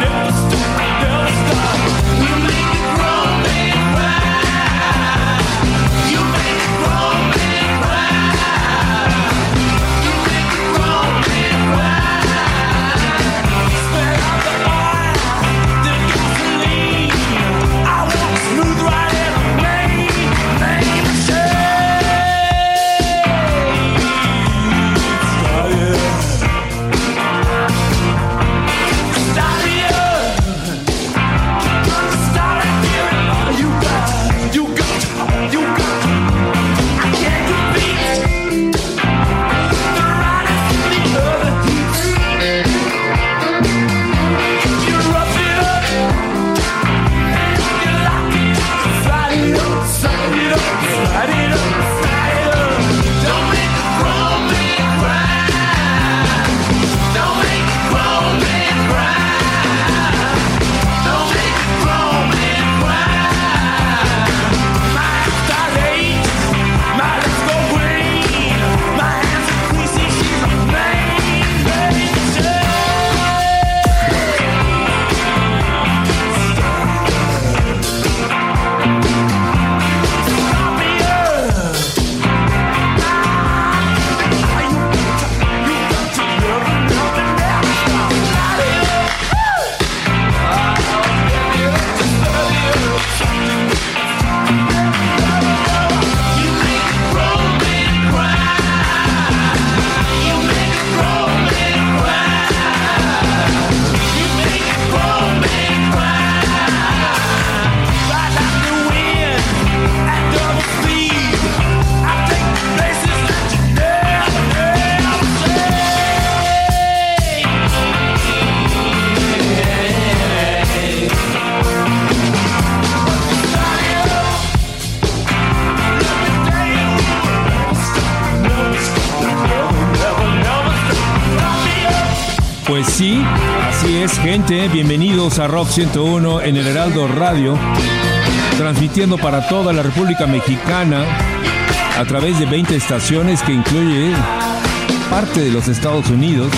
Pues Bienvenidos a Rock 101 en el Heraldo Radio, transmitiendo para toda la República Mexicana a través de 20 estaciones que incluye parte de los Estados Unidos.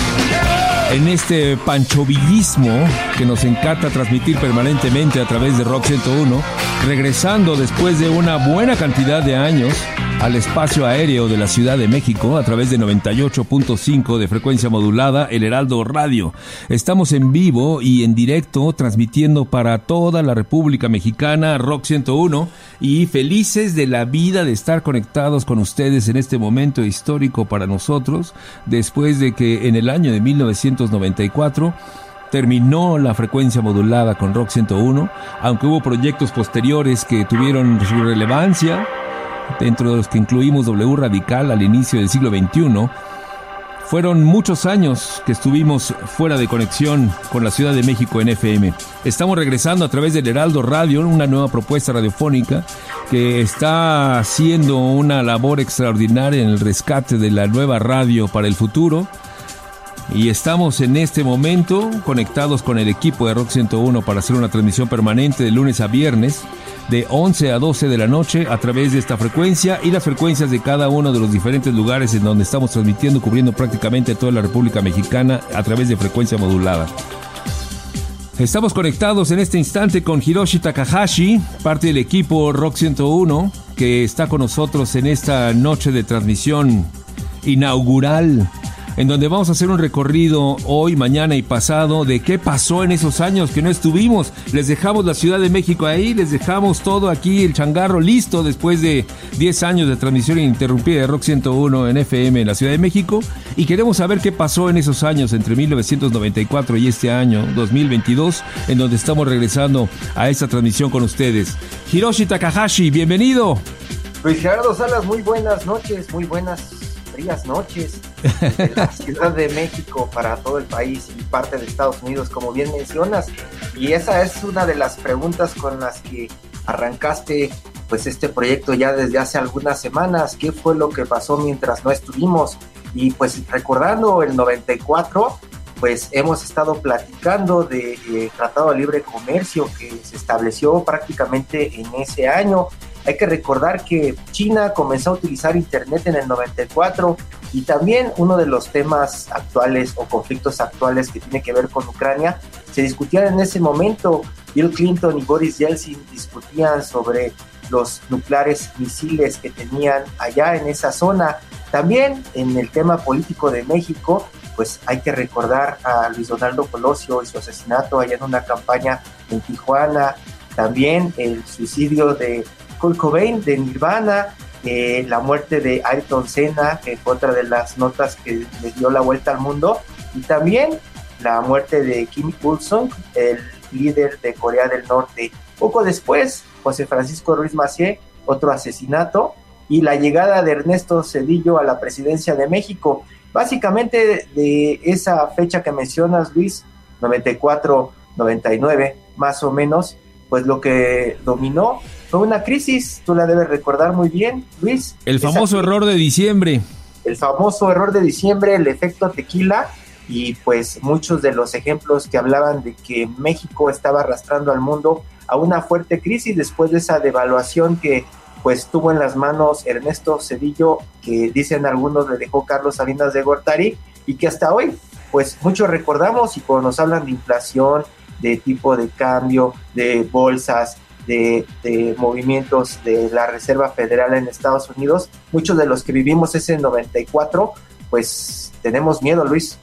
En este panchovillismo que nos encanta transmitir permanentemente a través de Rock 101, regresando después de una buena cantidad de años al espacio aéreo de la Ciudad de México a través de 98.5 de frecuencia modulada, el Heraldo Radio. Estamos en vivo y en directo transmitiendo para toda la República Mexicana Rock 101 y felices de la vida de estar conectados con ustedes en este momento histórico para nosotros, después de que en el año de 1994 terminó la frecuencia modulada con Rock 101, aunque hubo proyectos posteriores que tuvieron su relevancia, dentro de los que incluimos W Radical al inicio del siglo XXI, fueron muchos años que estuvimos fuera de conexión con la Ciudad de México en FM. Estamos regresando a través del Heraldo Radio, una nueva propuesta radiofónica que está haciendo una labor extraordinaria en el rescate de la nueva radio para el futuro. y estamos en este momento conectados con el equipo de Rock 101 para hacer una transmisión permanente de lunes a viernes de 11 a 12 de la noche a través de esta frecuencia y las frecuencias de cada uno de los diferentes lugares en donde estamos transmitiendo, cubriendo prácticamente toda la República Mexicana a través de frecuencia modulada. Estamos conectados en este instante con Hiroshi Takahashi, parte del equipo Rock 101, que está con nosotros en esta noche de transmisión inaugural en donde vamos a hacer un recorrido hoy, mañana y pasado de qué pasó en esos años que no estuvimos. Les dejamos la Ciudad de México ahí, les dejamos todo aquí, el changarro listo después de 10 años de transmisión ininterrumpida de Rock 101 en FM en la Ciudad de México y queremos saber qué pasó en esos años entre 1994 y este año 2022 en donde estamos regresando a esta transmisión con ustedes. Hiroshi Takahashi, bienvenido. Luis Gerardo Salas, muy buenas noches, muy buenas frías noches de la Ciudad de México para todo el país y parte de Estados Unidos, como bien mencionas. Y esa es una de las preguntas con las que arrancaste pues este proyecto ya desde hace algunas semanas. ¿Qué fue lo que pasó mientras no estuvimos? Y pues recordando el 94, pues hemos estado platicando de eh, Tratado de Libre Comercio que se estableció prácticamente en ese año hay que recordar que China comenzó a utilizar Internet en el 94 y también uno de los temas actuales o conflictos actuales que tiene que ver con Ucrania se discutían en ese momento. Bill Clinton y Boris Yeltsin discutían sobre los nucleares misiles que tenían allá en esa zona. También en el tema político de México, pues hay que recordar a Luis Donaldo Colosio y su asesinato allá en una campaña en Tijuana. También el suicidio de Kurt Cobain de Nirvana, eh, la muerte de Ayrton Senna, que fue otra de las notas que le dio la vuelta al mundo, y también la muerte de Kim Il-sung, el líder de Corea del Norte. Poco después, José Francisco Ruiz Macié, otro asesinato, y la llegada de Ernesto Cedillo a la presidencia de México. Básicamente de esa fecha que mencionas, Luis, 94-99, más o menos, pues lo que dominó fue una crisis, tú la debes recordar muy bien, Luis. El famoso error de diciembre. El famoso error de diciembre, el efecto tequila y pues muchos de los ejemplos que hablaban de que México estaba arrastrando al mundo a una fuerte crisis después de esa devaluación que pues tuvo en las manos Ernesto Cedillo, que dicen algunos le dejó Carlos Salinas de Gortari y que hasta hoy pues muchos recordamos y cuando nos hablan de inflación, de tipo de cambio, de bolsas, de, movimientos de la Reserva Federal en Estados Unidos, muchos de los que vivimos ese 94, pues tenemos miedo, Luis.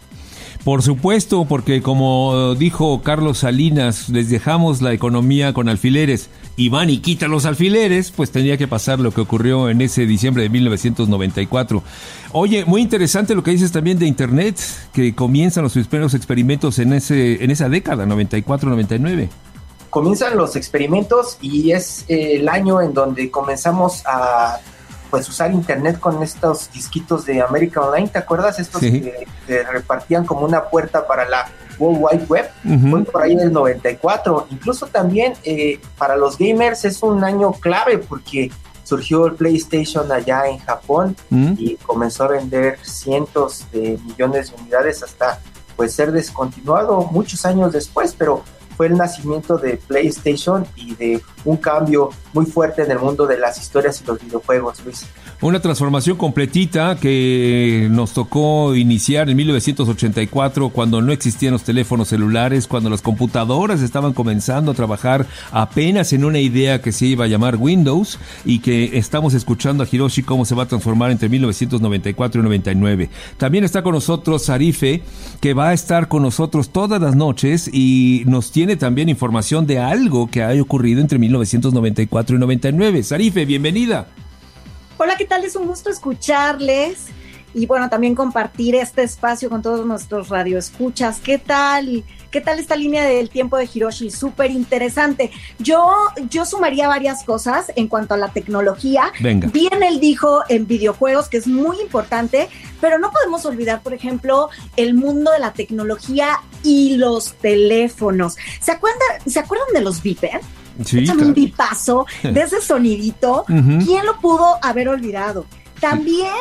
Por supuesto, porque como dijo Carlos Salinas, les dejamos la economía con alfileres y van y quitan los alfileres, pues tendría que pasar lo que ocurrió en ese diciembre de 1994. Oye, muy interesante lo que dices también de Internet, que comienzan los primeros experimentos en, ese, en esa década, 94-99 comienzan los experimentos y es eh, el año en donde comenzamos a pues usar internet con estos disquitos de América Online, ¿te acuerdas? Estos que, repartían como una puerta para la World Wide Web, fue por ahí en el 94. Incluso también eh, para los gamers es un año clave porque surgió el PlayStation allá en Japón y comenzó a vender cientos de millones de unidades hasta pues ser descontinuado muchos años después, pero fue el nacimiento de PlayStation y de un cambio muy fuerte en el mundo de las historias y los videojuegos, Luis. Una transformación completita que nos tocó iniciar en 1984 cuando no existían los teléfonos celulares, cuando las computadoras estaban comenzando a trabajar apenas en una idea que se iba a llamar Windows y que estamos escuchando a Hiroshi cómo se va a transformar entre 1994 y 99. También está con nosotros Sarife, que va a estar con nosotros todas las noches y nos tiene también información de algo que ha ocurrido entre 1994 y 99. Sarife, bienvenida. Hola, ¿qué tal? Es un gusto escucharles y bueno, también compartir este espacio con todos nuestros radioescuchas. ¿Qué tal? ¿Qué tal esta línea del tiempo de Hiroshi? Súper interesante. Yo, yo sumaría varias cosas en cuanto a la tecnología. Venga. Bien él dijo en videojuegos, que es muy importante, pero no podemos olvidar, por ejemplo, el mundo de la tecnología y los teléfonos. ¿Se acuerdan, ¿se acuerdan de los Viper? Sí, un bipazo de ese sonidito. ¿Quién lo pudo haber olvidado? También,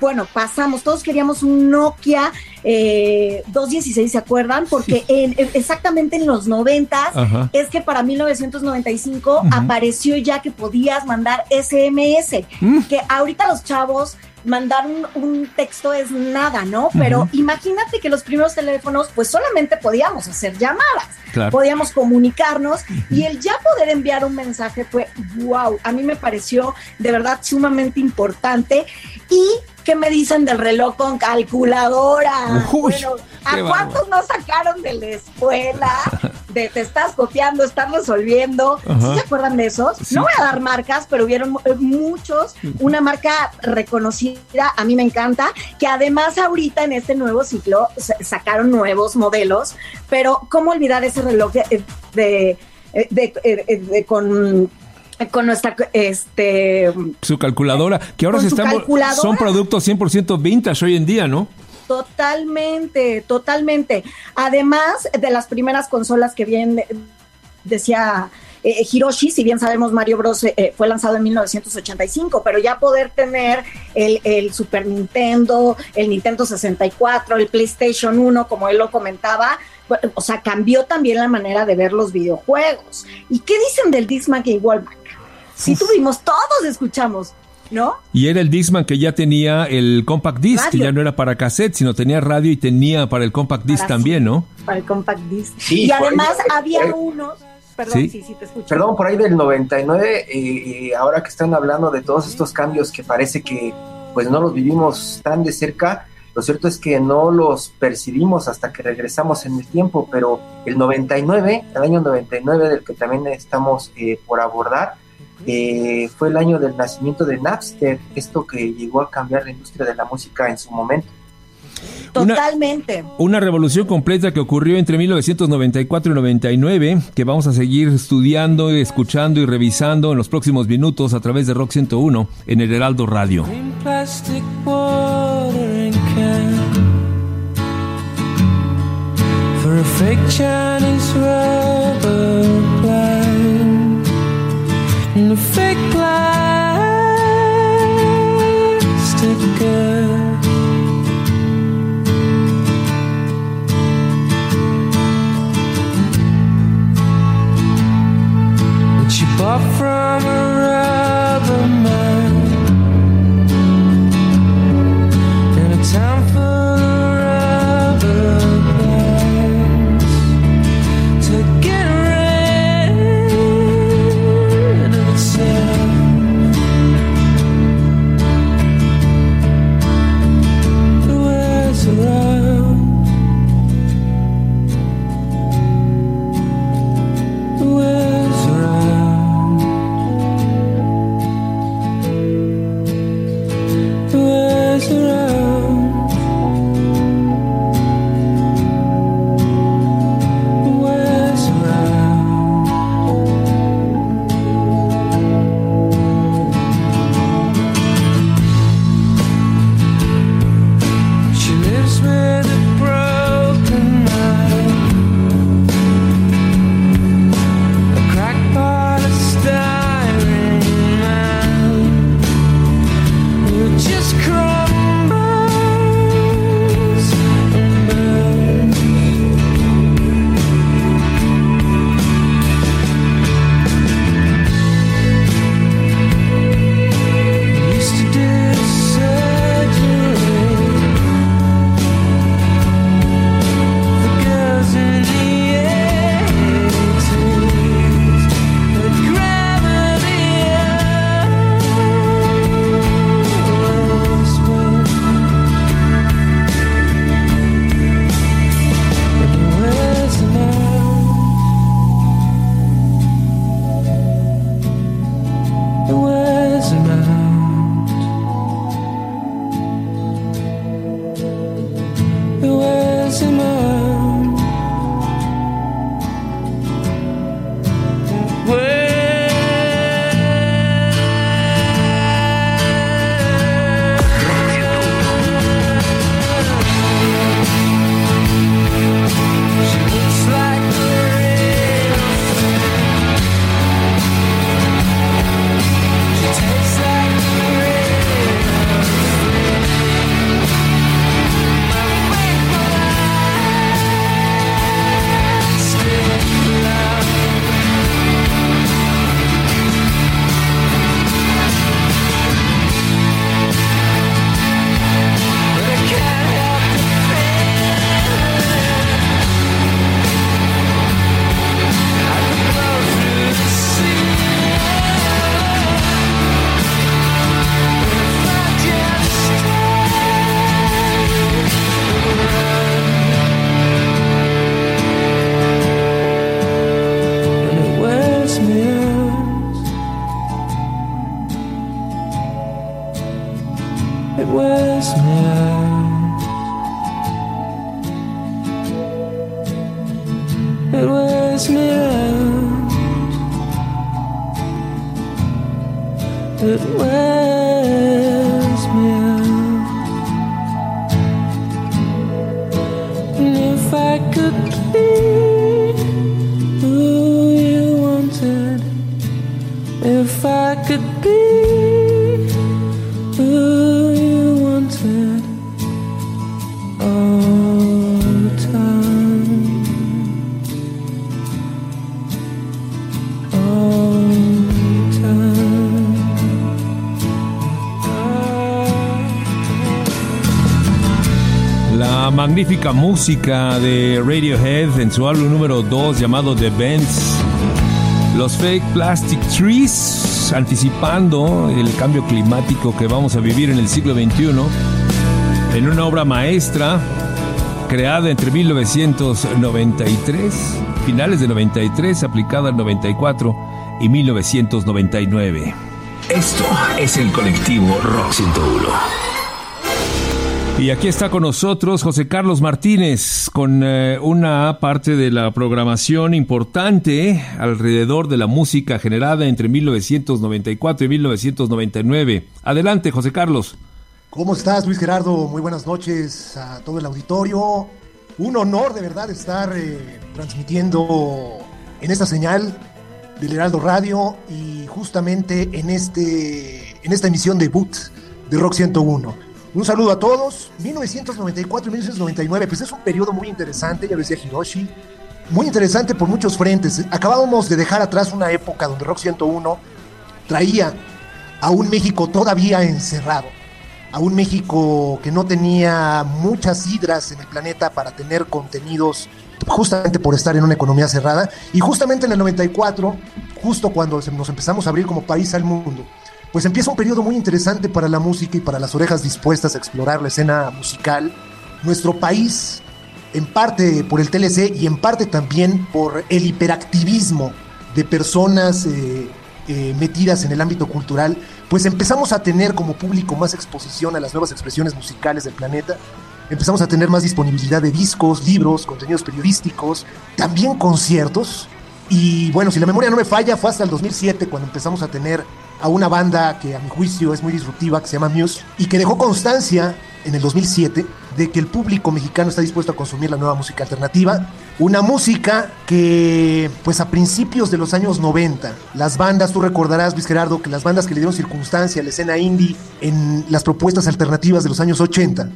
bueno, pasamos, todos queríamos un Nokia eh, 216, ¿se acuerdan? Porque en, exactamente en los 90 es que para 1995 apareció ya que podías mandar SMS, mm. que ahorita los chavos mandar un, texto es nada, ¿no? Pero imagínate que los primeros teléfonos, pues solamente podíamos hacer llamadas, podíamos comunicarnos y el ya poder enviar un mensaje fue, wow, a mí me pareció de verdad sumamente importante y ¿qué me dicen del reloj con calculadora? bueno, ¿a cuántos no sacaron de la escuela? De te estás copiando, estás resolviendo. ¿Sí se acuerdan de esos? No voy a dar marcas, pero hubieron eh, muchos. Una marca reconocida, a mí me encanta, que además ahorita en este nuevo ciclo sacaron nuevos modelos, pero ¿cómo olvidar ese reloj de, de, eh, con con nuestra este su calculadora que ahora se están son productos 100% vintage hoy en día no totalmente totalmente además de las primeras consolas que bien decía eh, Hiroshi, si bien sabemos Mario Bros. Eh, fue lanzado en 1985, pero ya poder tener el, el, Super Nintendo, el Nintendo 64, el PlayStation 1, como él lo comentaba, o sea, cambió también la manera de ver los videojuegos. ¿Y qué dicen del Discman y Wallback? Si tuvimos, todos escuchamos. ¿No? Y era el Discman que ya tenía el compact disc, que ya no era para cassette, sino tenía radio y tenía para el compact disc también, ¿no? Para el compact disc. y además había unos Perdón, sí. sí, te escucho. Perdón, por ahí del 99, eh, ahora que están hablando de todos estos cambios que parece que pues no los vivimos tan de cerca, lo cierto es que no los percibimos hasta que regresamos en el tiempo, pero el 99, el año 99 del que también estamos eh, por abordar, eh, fue el año del nacimiento de Napster, esto que llegó a cambiar la industria de la música en su momento. Totalmente. Una, revolución completa que ocurrió entre 1994 y 99, que vamos a seguir estudiando, escuchando y revisando en los próximos minutos a través de Rock 101 en el Heraldo Radio. A fake plastic girl. You bought from a rubber man in a town full magnífica música de Radiohead en su álbum número 2 llamado The Bends. Los Fake Plastic Trees, anticipando el cambio climático que vamos a vivir en el siglo XXI, en una obra maestra creada entre 1993, finales de 93, aplicada al 94 y 1999. Esto es el colectivo Rock 101. Y aquí está con nosotros José Carlos Martínez con eh, una parte de la programación importante alrededor de la música generada entre 1994 y 1999. Adelante, José Carlos. ¿Cómo estás, Luis Gerardo? Muy buenas noches a todo el auditorio. Un honor de verdad estar eh, transmitiendo en esta señal del Heraldo Radio y justamente en, este, en esta emisión debut de Rock 101. Un saludo a todos. 1994 y 1999, pues es un periodo muy interesante, ya lo decía Hiroshi. Muy interesante por muchos frentes. Acabábamos de dejar atrás una época donde Rock 101 traía a un México todavía encerrado, a un México que no tenía muchas hidras en el planeta para tener contenidos justamente por estar en una economía cerrada. Y justamente en el 94, justo cuando nos empezamos a abrir como país al mundo, pues empieza un periodo muy interesante para la música y para las orejas dispuestas a explorar la escena musical. Nuestro país, en parte por el TLC y en parte también por el hiperactivismo de personas eh, eh, metidas en el ámbito cultural, pues empezamos a tener como público más exposición a las nuevas expresiones musicales del planeta. Empezamos a tener más disponibilidad de discos, libros, contenidos periodísticos, también conciertos. Y bueno, si la memoria no me falla, fue hasta el 2007 cuando empezamos a tener a una banda que a mi juicio es muy disruptiva, que se llama Muse, y que dejó constancia en el 2007 de que el público mexicano está dispuesto a consumir la nueva música alternativa. Una música que, pues a principios de los años 90, las bandas, tú recordarás, Luis Gerardo, que las bandas que le dieron circunstancia a la escena indie en las propuestas alternativas de los años 80,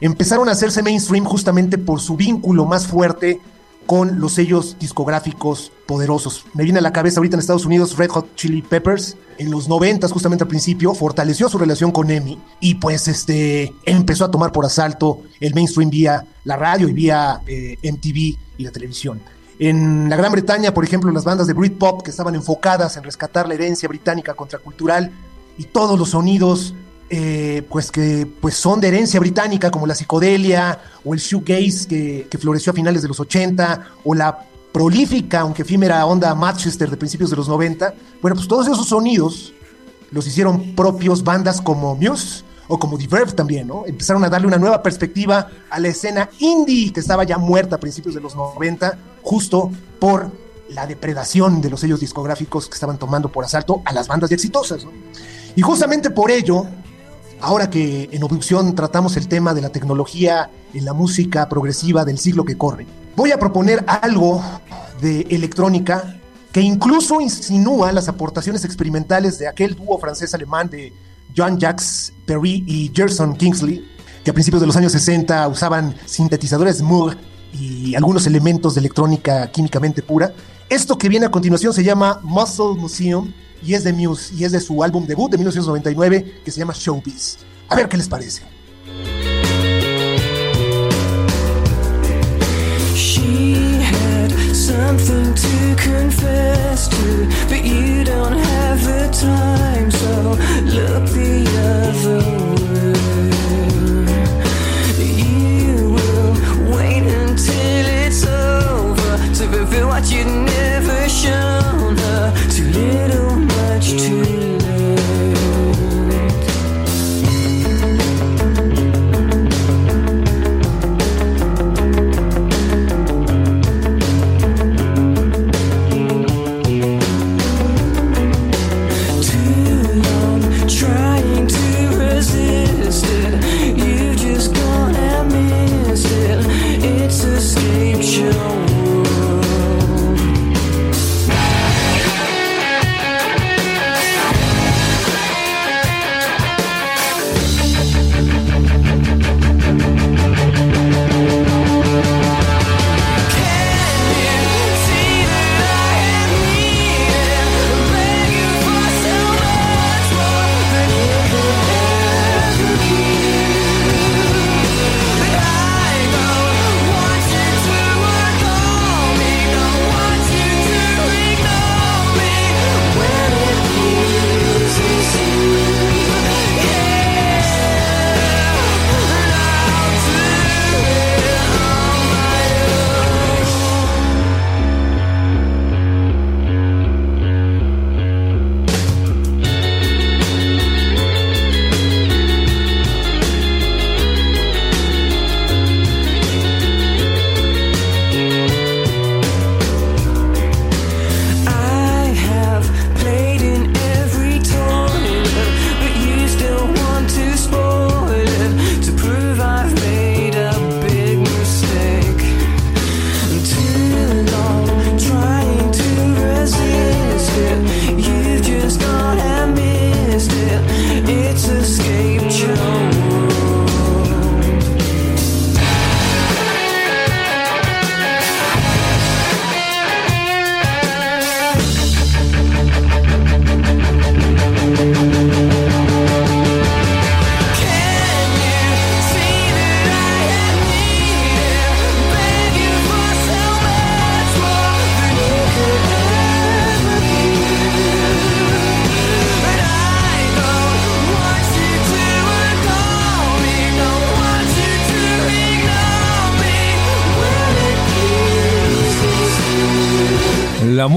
empezaron a hacerse mainstream justamente por su vínculo más fuerte con los sellos discográficos poderosos. Me viene a la cabeza ahorita en Estados Unidos Red Hot Chili Peppers, en los 90 justamente al principio, fortaleció su relación con EMI y pues este empezó a tomar por asalto el mainstream vía la radio y vía eh, MTV y la televisión. En la Gran Bretaña, por ejemplo, las bandas de Britpop que estaban enfocadas en rescatar la herencia británica contracultural y todos los sonidos eh, pues que pues son de herencia británica, como la psicodelia o el shoegaze que, que floreció a finales de los 80, o la prolífica, aunque efímera onda Manchester de principios de los 90. Bueno, pues todos esos sonidos los hicieron propios bandas como Muse o como The Verve también, ¿no? Empezaron a darle una nueva perspectiva a la escena indie que estaba ya muerta a principios de los 90, justo por la depredación de los sellos discográficos que estaban tomando por asalto a las bandas ya exitosas. ¿no? Y justamente por ello, ahora que en Obducción tratamos el tema de la tecnología en la música progresiva del siglo que corre, voy a proponer algo de electrónica que incluso insinúa las aportaciones experimentales de aquel dúo francés-alemán de Jean-Jacques Perry y Gerson Kingsley, que a principios de los años 60 usaban sintetizadores Moog y algunos elementos de electrónica químicamente pura. Esto que viene a continuación se llama Muscle Museum y es de Muse y es de su álbum debut de 1999 que se llama Showbiz. A ver qué les parece. She had something to confess to, but you don't have the time, so look the other way. You will wait until it's over to fulfill what you'd never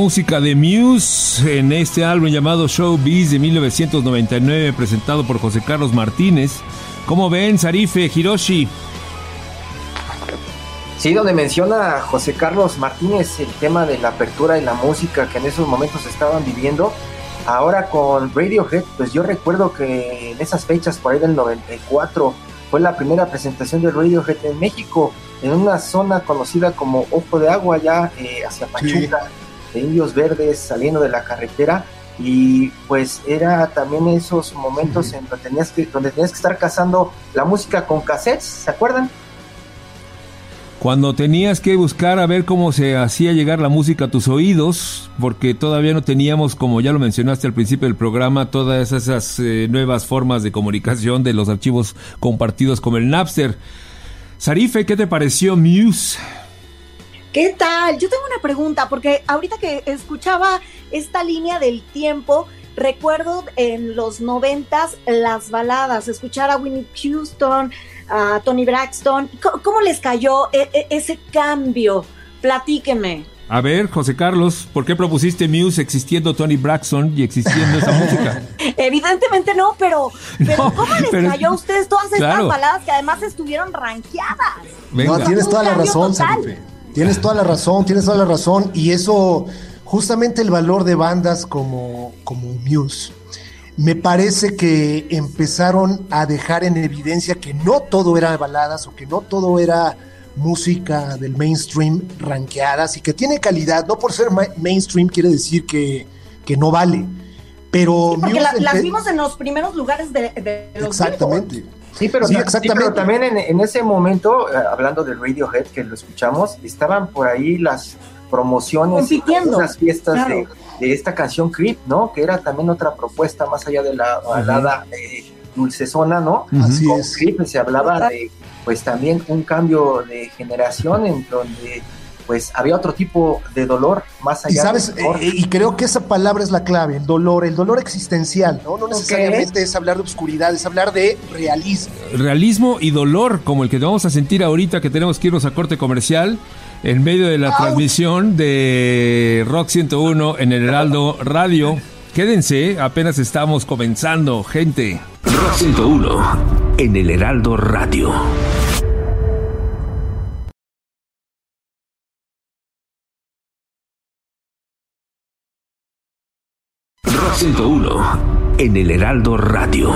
música de Muse en este álbum llamado Showbiz de 1999 presentado por José Carlos Martínez. ¿Cómo ven, Sarife, Hiroshi? Sí, donde menciona José Carlos Martínez el tema de la apertura de la música que en esos momentos estaban viviendo. Ahora con Radiohead, pues yo recuerdo que en esas fechas, por ahí del 94, fue la primera presentación de Radiohead en México, en una zona conocida como Ojo de Agua, ya eh, hacia Pachuca, de Indios Verdes, saliendo de la carretera. Y pues era también esos momentos en donde tenías, que, donde tenías que estar cazando la música con cassettes, ¿se acuerdan? Cuando tenías que buscar a ver cómo se hacía llegar la música a tus oídos, porque todavía no teníamos, como ya lo mencionaste al principio del programa, todas esas eh, nuevas formas de comunicación de los archivos compartidos como el Napster. Sarife, ¿qué te pareció Muse? ¿Qué tal? Yo tengo una pregunta, porque ahorita que escuchaba esta línea del tiempo, recuerdo en los noventas las baladas, escuchar a Winnie Houston, a Tony Braxton. ¿Cómo, cómo les cayó e- e- ese cambio? Platíqueme. A ver, José Carlos, ¿por qué propusiste Muse existiendo Tony Braxton y existiendo esa música? Evidentemente no, pero, pero No, ¿cómo les pero- cayó a ustedes todas estas Claro. baladas que además estuvieron rankeadas? Venga. No, tienes toda la razón. Tienes toda la razón, tienes toda la razón. Y eso, justamente el valor de bandas como, como Muse, me parece que empezaron a dejar en evidencia que no todo era baladas o que no todo era música del mainstream ranqueadas y que tiene calidad. No por ser ma- mainstream quiere decir que, que no vale. Pero Porque Muse la- las vimos en los primeros lugares de, de los Exactamente. Sí, pero, Sí, exactamente. pero también en, en ese momento, eh, hablando del Radiohead que lo escuchamos, estaban por ahí las promociones, las fiestas claro. de, de esta canción Creep, ¿no? Que era también otra propuesta más allá de la balada eh, dulcezona, ¿no? Así Con es. Creep se hablaba de, pues también un cambio de generación en donde pues había otro tipo de dolor más Y allá sabes, del dolor. eh, y creo que esa palabra es la clave, el dolor, el dolor existencial, ¿no? No necesariamente es hablar de oscuridad, es hablar de realismo. Realismo y dolor, como el que vamos a sentir ahorita que tenemos que irnos a corte comercial en medio de la transmisión de Rock 101 en el Heraldo Radio. Quédense, apenas estamos comenzando, gente. Rock 101 en el Heraldo Radio. 101 en el Heraldo Radio.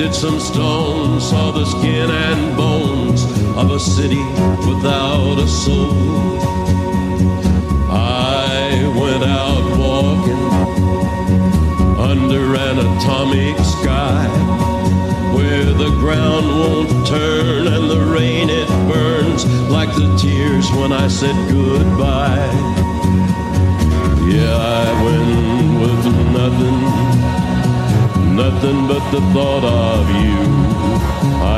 Lifted some stones, saw the skin and bones of a city without a soul. I went out walking under an atomic sky where the ground won't turn and the rain it burns like the tears when I said goodbye. Yeah, I went with nothing, nothing but the thought of you.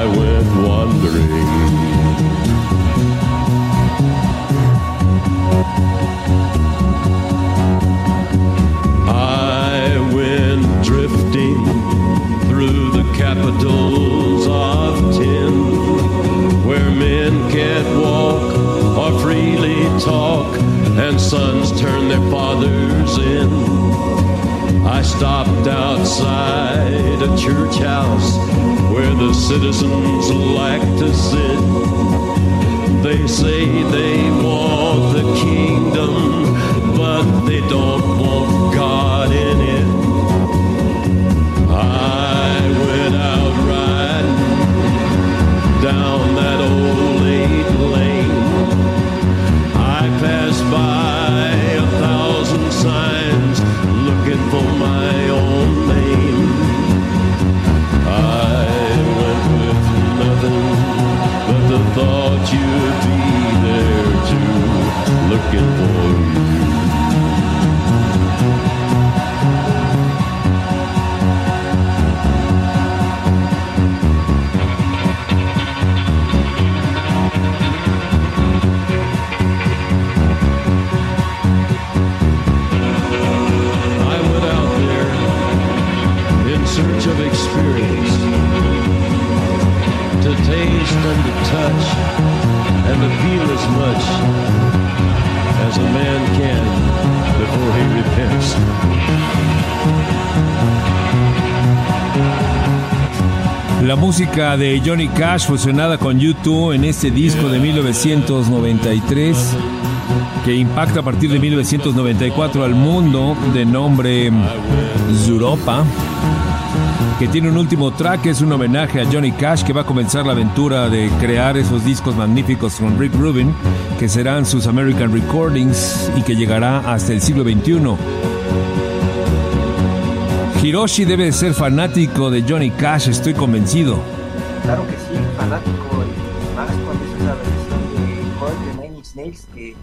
I went wandering. I went drifting through the capitals of tin, where men can't walk or freely talk, and sons turn their fathers in. I stopped outside a church house where the citizens like to sit. They say they want the kingdom, but they don't want God in it. I went out riding down that thought you'd be there too, looking for you. Música de Johnny Cash fusionada con YouTube en este disco de 1993 que impacta a partir de 1994 al mundo de nombre Zuropa que tiene un último track, es un homenaje a Johnny Cash que va a comenzar la aventura de crear esos discos magníficos con Rick Rubin, que serán sus American Recordings y que llegará hasta el siglo XXI. Hiroshi debe de ser fanático de Johnny Cash, estoy convencido. Claro que sí, fanático, y más cuando es esa versión de de Nine Inch Nails que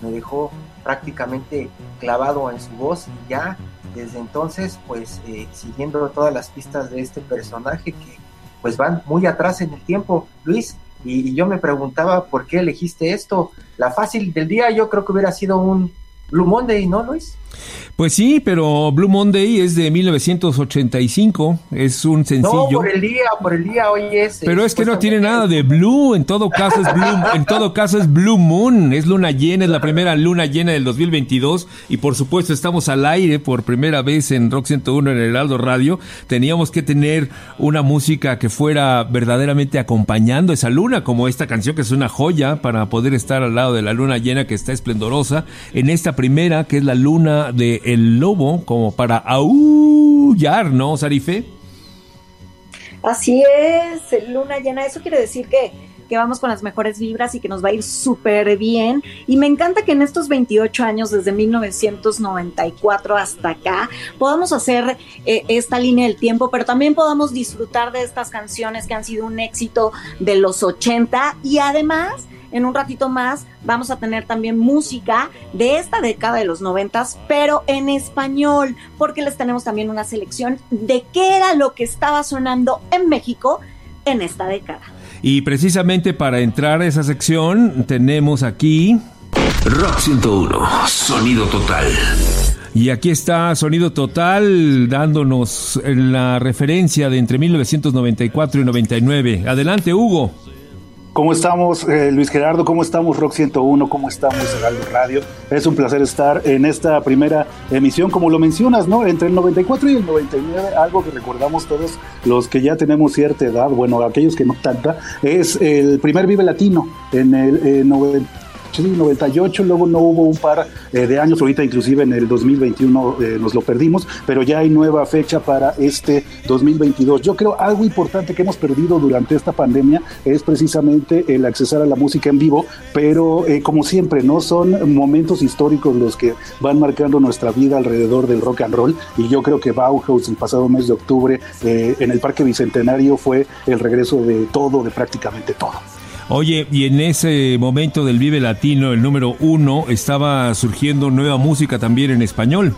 me dejó prácticamente clavado en su voz y ya desde entonces pues eh, siguiendo todas las pistas de este personaje que pues van muy atrás en el tiempo, Luis, y yo me preguntaba por qué elegiste esto. La fácil del día yo creo que hubiera sido un Blue Monday, ¿no, Luis? Pues sí, pero Blue Monday es de 1985, es un No, sencillo. por el día, por el día hoy es. Pero es que no tiene nada de blue, en todo caso es blue, en todo caso es Blue Moon, es luna llena, es la primera luna llena del 2022 y por supuesto estamos al aire por primera vez en Rock 101 en el Heraldo Radio. Teníamos que tener una música que fuera verdaderamente acompañando esa luna, como esta canción que es una joya para poder estar al lado de la luna llena que está esplendorosa en esta primera que es la luna de el lobo como para aullar, ¿no, Sarife? Así es, luna llena. Eso quiere decir que, que vamos con las mejores vibras y que nos va a ir súper bien. Y me encanta que en estos 28 años, desde 1994 hasta acá, podamos hacer eh, esta línea del tiempo, pero también podamos disfrutar de estas canciones que han sido un éxito de los 80 y además en un ratito más vamos a tener también música de esta década de los noventas, pero en español, porque les tenemos también una selección de qué era lo que estaba sonando en México en esta década. Y precisamente para entrar a esa sección tenemos aquí Rock 101, sonido total. Y aquí está Sonido Total dándonos la referencia de entre 1994 y 99. Adelante, Hugo. ¿Cómo estamos, eh, Luis Gerardo? ¿Cómo estamos, Rock 101? ¿Cómo estamos, Heraldo Radio? Es un placer estar en esta primera emisión, como lo mencionas, ¿no? Entre el 94 y el 99, algo que recordamos todos los que ya tenemos cierta edad, bueno, aquellos que no tanta, es el primer Vive Latino en el eh, 90 sí, 98, luego no hubo un par eh, de años, ahorita inclusive en el 2021 eh, nos lo perdimos, pero ya hay nueva fecha para este 2022. Yo creo algo importante que hemos perdido durante esta pandemia es precisamente el accesar a la música en vivo, pero eh, como siempre, ¿no? Son momentos históricos los que van marcando nuestra vida alrededor del rock and roll y yo creo que Bauhaus el pasado mes de octubre en el Parque Bicentenario fue el regreso de todo, de prácticamente todo. Oye, y en ese momento del Vive Latino, el número uno, estaba surgiendo nueva música también en español.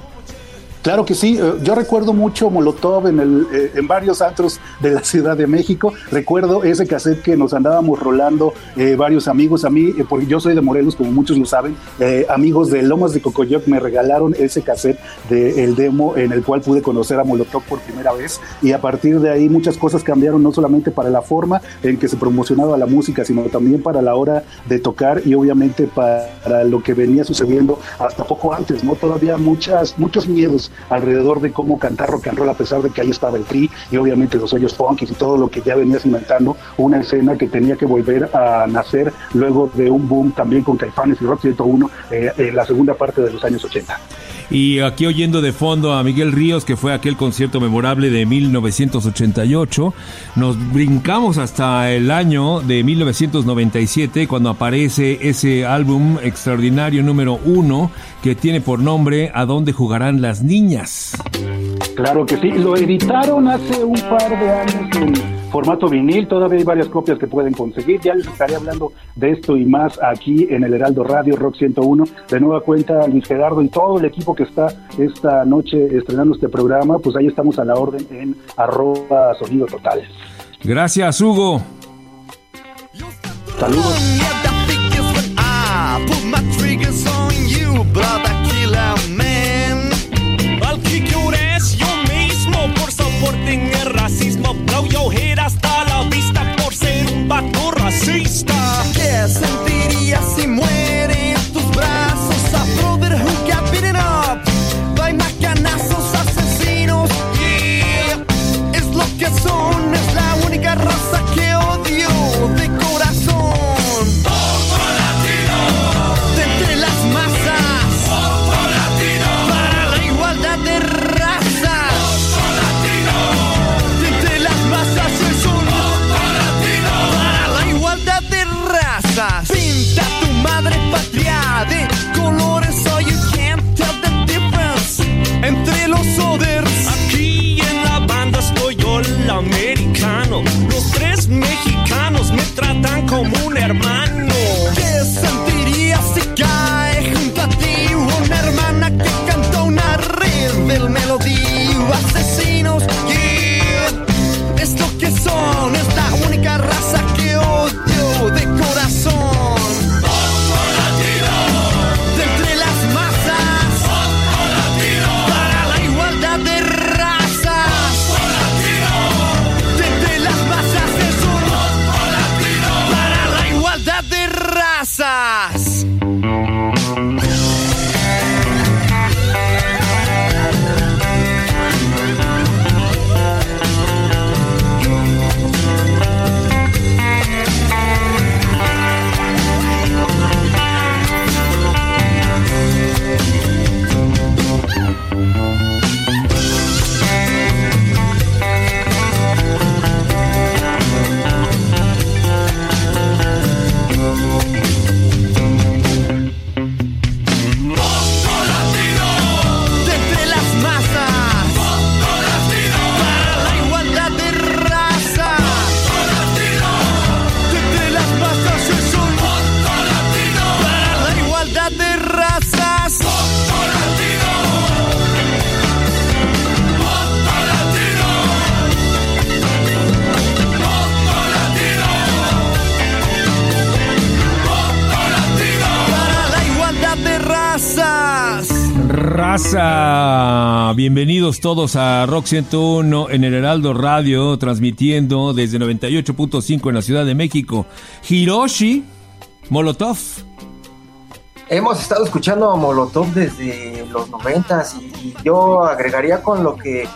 Claro que sí, eh, yo recuerdo mucho Molotov en, el, eh, en varios antros de la Ciudad de México. Recuerdo ese cassette que nos andábamos rolando eh, varios amigos. A mí, porque yo soy de Morelos, como muchos lo saben, amigos de Lomas de Cocoyoc me regalaron ese cassette del demo en el cual pude conocer a Molotov por primera vez. Y a partir de ahí muchas cosas cambiaron, no solamente para la forma en que se promocionaba la música, sino también para la hora de tocar y obviamente para lo que venía sucediendo hasta poco antes, ¿no? Todavía muchas, muchos miedos alrededor de cómo cantar rock and roll, a pesar de que ahí estaba el tri y obviamente los hoyos funkies y todo lo que ya venías inventando, una escena que tenía que volver a nacer luego de un boom también con Caifanes y Rock 101 eh, en la segunda parte de los años 80. Y aquí oyendo de fondo a Miguel Ríos, que fue aquel concierto memorable de 1988, nos brincamos hasta el año de 1997, cuando aparece ese álbum extraordinario número uno, que tiene por nombre ¿A dónde jugarán las niñas? Claro que sí, lo editaron hace un par de años formato vinil, todavía hay varias copias que pueden conseguir, ya les estaré hablando de esto y más aquí en el Heraldo Radio Rock 101, de nueva cuenta Luis Gerardo y todo el equipo que está esta noche estrenando este programa, pues ahí estamos a la orden en arroba sonido total. Gracias, Hugo. Saludos. Yo mismo por soporting el racismo. Dao y ojera hasta la vista por ser un vato racista. ¿Qué sentirías si muere en tus brazos a brother who got beaten up? No macanazos asesinos. Yeah. Es lo que son, es la única raza bienvenidos todos a Rock 101 en el Heraldo Radio, transmitiendo desde 98.5 en la Ciudad de México. Hiroshi Molotov. Hemos estado escuchando a Molotov desde los noventas y, y yo agregaría con lo que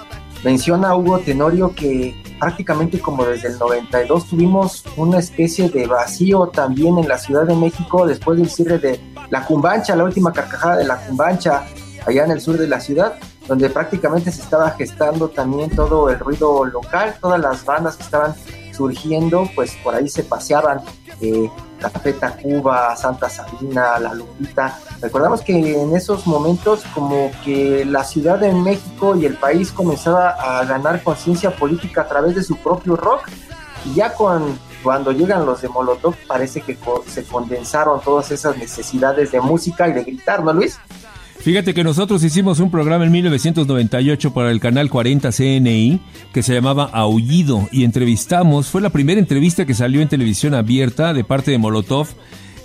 menciona Hugo Tenorio que prácticamente como desde el 92 tuvimos una especie de vacío también en la Ciudad de México después del cierre de La Cumbancha, la última carcajada de La Cumbancha allá en el sur de la ciudad, donde prácticamente se estaba gestando también todo el ruido local, todas las bandas que estaban surgiendo, pues por ahí se paseaban. Eh, Café Tacuba, Santa Sabina, La Lupita. Recordamos que en esos momentos como que la Ciudad de México y el país comenzaba a ganar conciencia política a través de su propio rock y ya cuando llegan los de Molotov parece que se condensaron todas esas necesidades de música y de gritar, ¿no Luis? Fíjate que nosotros hicimos un programa en 1998 para el canal 40 CNI que se llamaba Aullido y entrevistamos, fue la primera entrevista que salió en televisión abierta de parte de Molotov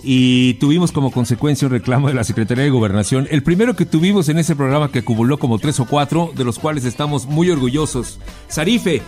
y tuvimos como consecuencia un reclamo de la Secretaría de Gobernación. El primero que tuvimos en ese programa que acumuló como tres o cuatro, de los cuales estamos muy orgullosos. Sarife,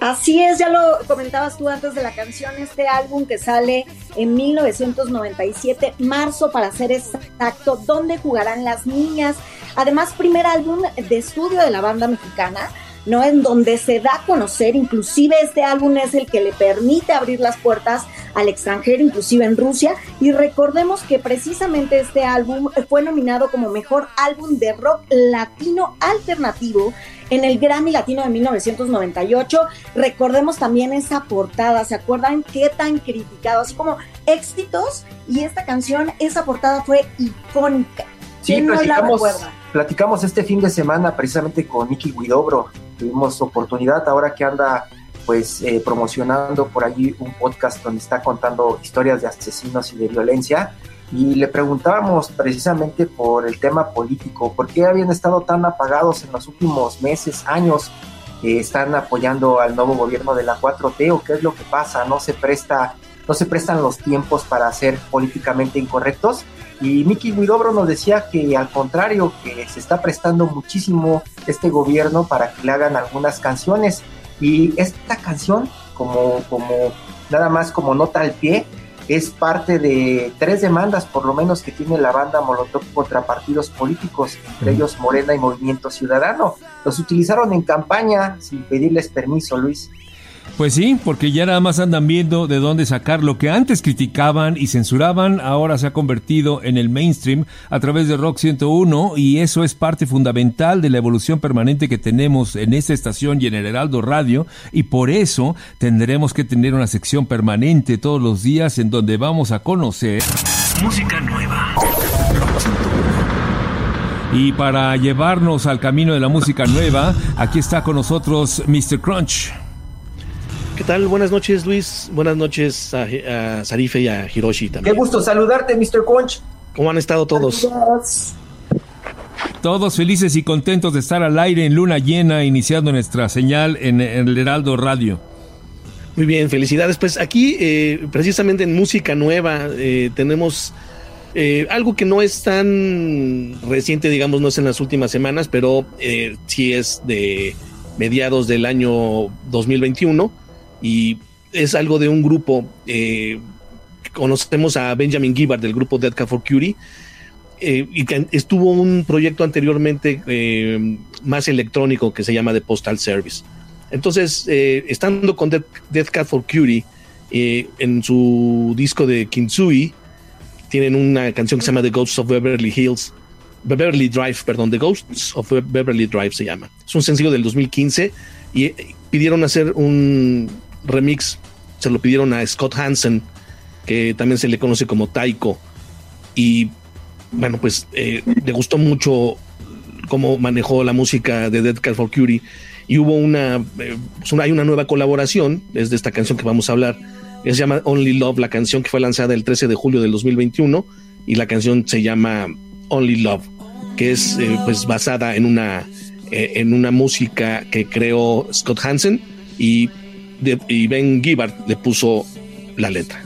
Así es, ya lo comentabas tú antes de la canción, este álbum que sale en 1997, marzo para ser exacto, donde jugarán las niñas. Además, primer álbum de estudio de la banda mexicana, ¿no? En donde se da a conocer, inclusive este álbum es el que le permite abrir las puertas al extranjero, inclusive en Rusia. Y recordemos que precisamente este álbum fue nominado como mejor álbum de rock latino alternativo en el Grammy Latino de 1998. Recordemos también esa portada, ¿se acuerdan qué tan criticado? Así como éxitos y esta canción, esa portada fue icónica. Sí, ¿Quién no la platicamos, platicamos este fin de semana precisamente con Nicky Guidobro. Tuvimos oportunidad ahora que anda pues eh, promocionando por allí un podcast donde está contando historias de asesinos y de violencia. Y le preguntábamos precisamente por el tema político, por qué habían estado tan apagados en los últimos meses, años, que están apoyando al nuevo gobierno de la 4T o qué es lo que pasa, no se presta, no se prestan los tiempos para ser políticamente incorrectos. Y Miki Guidobro nos decía que al contrario, que se está prestando muchísimo este gobierno para que le hagan algunas canciones. Y esta canción, como, como nada más como nota al pie, es parte de tres demandas por lo menos que tiene la banda Molotov contra partidos políticos, entre ellos Morena y Movimiento Ciudadano. Los utilizaron en campaña sin pedirles permiso, Luis. Pues sí, porque ya nada más andan viendo de dónde sacar lo que antes criticaban y censuraban, ahora se ha convertido en el mainstream a través de Rock 101 y eso es parte fundamental de la evolución permanente que tenemos en esta estación y en el Heraldo Radio y por eso tendremos que tener una sección permanente todos los días en donde vamos a conocer Música nueva. y para llevarnos al camino de la música nueva, aquí está con nosotros Mr. Crunch. ¿Qué tal? Buenas noches, Luis. Buenas noches a, a Sarife y a Hiroshi Qué también. gusto saludarte, Mr. Conch. ¿Cómo han estado todos? Todos felices y contentos de estar al aire en luna llena, iniciando nuestra señal en, en el Heraldo Radio. Muy bien, felicidades. Pues aquí, eh, precisamente en música nueva, eh, tenemos eh, algo que no es tan reciente, digamos, no es en las últimas semanas, pero eh, sí es de mediados del año 2021 y es algo de un grupo. eh, conocemos a Benjamin Gibbard del grupo Dead Cat for Cutie. eh, y que estuvo un proyecto anteriormente eh, más electrónico que se llama The Postal Service. Entonces, eh, estando con Death, Death Cat for Cutie, eh, en su disco de Kinsui, tienen una canción que se llama The Ghosts of Beverly Hills, Beverly Drive, perdón, The Ghosts of Be- Beverly Drive se llama. Es un sencillo del 2015 y pidieron hacer un remix, se lo pidieron a Scott Hansen, que también se le conoce como Taiko, y bueno, pues eh, le gustó mucho cómo manejó la música de Dead Cat for Cutie. Y hubo una, eh, hay una nueva colaboración, es de esta canción que vamos a hablar, que se llama Only Love, la canción que fue lanzada el 13 de julio del 2021 y la canción se llama Only Love, que es eh, pues basada en una, en una música que creó Scott Hansen. Y, de- y Ben Gibbard le puso la letra.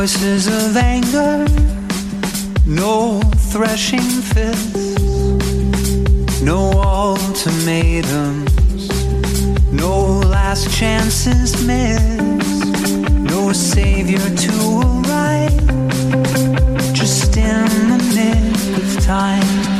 Voices of anger, no threshing fists, no ultimatums, no last chances missed, no savior to arrive, just in the nick of time.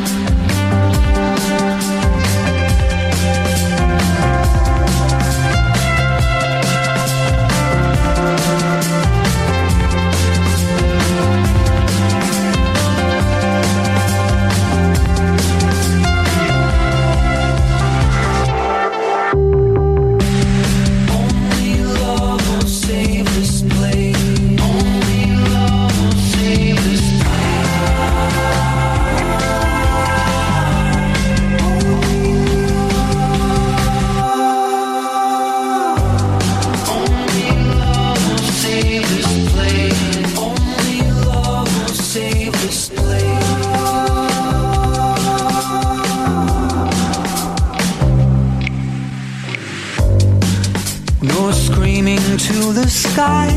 Sky,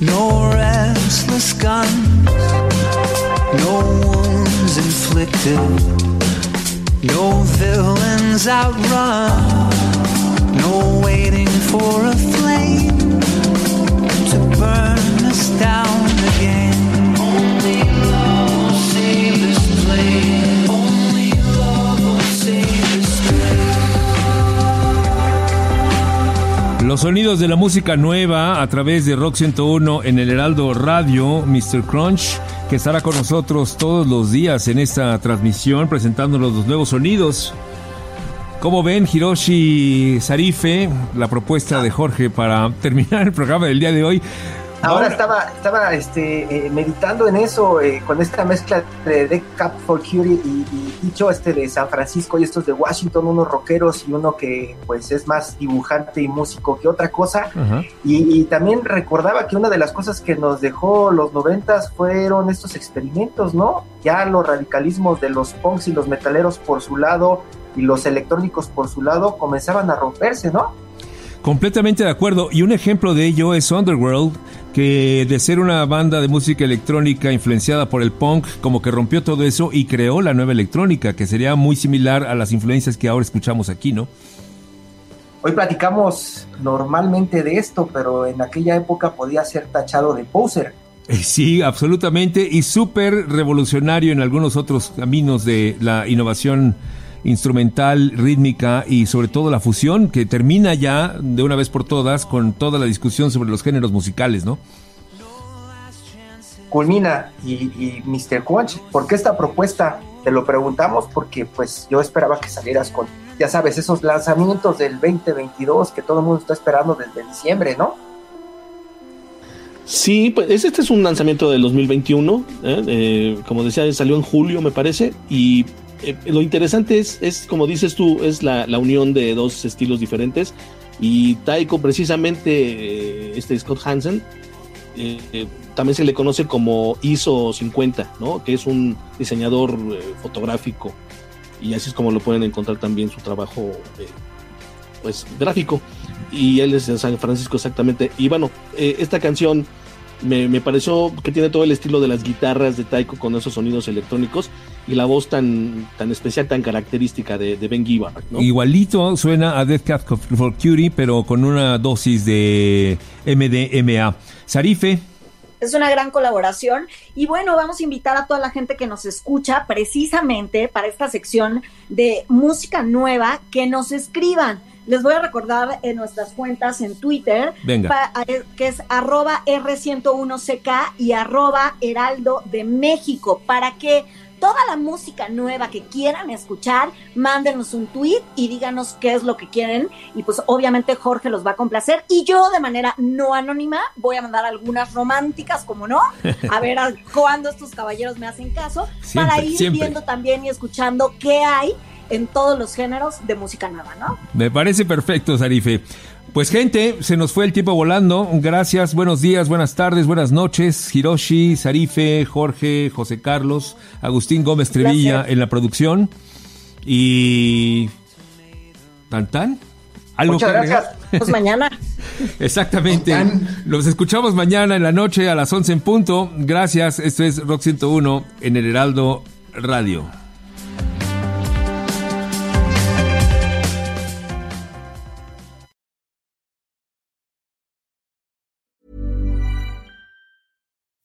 no restless guns, no wounds inflicted, no villains outrun, no waiting for a flame to burn us down Los sonidos de la música nueva a través de Rock 101 en el Heraldo Radio, Mr. Crunch, que estará con nosotros todos los días en esta transmisión presentándonos los nuevos sonidos. Como ven, Hiroshi Sarife, la propuesta de Jorge para terminar el programa del día de hoy. Ahora estaba, estaba este, eh, meditando en eso, eh, con esta mezcla de Deck Cap for Cutie y, y dicho este de San Francisco y estos de Washington, unos rockeros y uno que pues es más dibujante y músico que otra cosa. Y, y también recordaba que una de las cosas que nos dejó los noventas fueron estos experimentos, ¿no? Ya los radicalismos de los punks y los metaleros por su lado y los electrónicos por su lado comenzaban a romperse, ¿no? Completamente de acuerdo. Y un ejemplo de ello es Underworld, que de ser una banda de música electrónica influenciada por el punk, como que rompió todo eso y creó la nueva electrónica, que sería muy similar a las influencias que ahora escuchamos aquí, ¿no? Hoy platicamos normalmente de esto, pero en aquella época podía ser tachado de poser. Eh, Sí, absolutamente. Y súper revolucionario en algunos otros caminos de la innovación instrumental, rítmica y sobre todo la fusión, que termina ya de una vez por todas con toda la discusión sobre los géneros musicales, ¿no? culmina y, y Mr. Crunch, ¿por qué esta propuesta? Te lo preguntamos porque pues yo esperaba que salieras con, ya sabes, esos lanzamientos del 2022 que todo el mundo está esperando desde diciembre, ¿no? Sí, pues este es un lanzamiento del 2021. ¿eh? Eh, como decía, salió en julio, me parece. Y eh, lo interesante es, es, como dices tú, es la, la unión de dos estilos diferentes. Y Taiko, precisamente, eh, este Scott Hansen, eh, también se le conoce como ISO 50, ¿no? Que es un diseñador fotográfico. Y así es como lo pueden encontrar también su trabajo, pues, gráfico. Y él es de San Francisco exactamente. Y bueno, esta canción me, me pareció que tiene todo el estilo de las guitarras de Taiko con esos sonidos electrónicos y la voz tan, tan especial, tan característica de, de Ben Gibbard, ¿no? Igualito suena a Death Cat for Cutie, pero con una dosis de MDMA. Sarife, Es una gran colaboración y bueno, vamos a invitar a toda la gente que nos escucha precisamente para esta sección de música nueva que nos escriban. Les voy a recordar en nuestras cuentas en Twitter, Venga. eh, que es arroba R101CK y arroba Heraldo de México, para que toda la música nueva que quieran escuchar, mándenos un tweet y díganos qué es lo que quieren. Y pues obviamente Jorge los va a complacer. Y yo de manera no anónima voy a mandar algunas románticas, como no, a ver a cuándo estos caballeros me hacen caso, Siempre, para ir siempre. viendo también y escuchando qué hay en todos los géneros de música nueva, ¿no? me parece perfecto, Sarife. Pues gente, se nos fue el tiempo volando. Gracias, buenos días, buenas tardes, buenas noches. Hiroshi, Sarife, Jorge, José Carlos, Agustín Gómez Trevilla en la producción. Y... ¿Tan tan? ¿Algo Muchas gracias. Pues mañana. Exactamente. Los escuchamos mañana en la noche a las 11 en punto. Gracias. Esto es Rock 101 en el Heraldo Radio.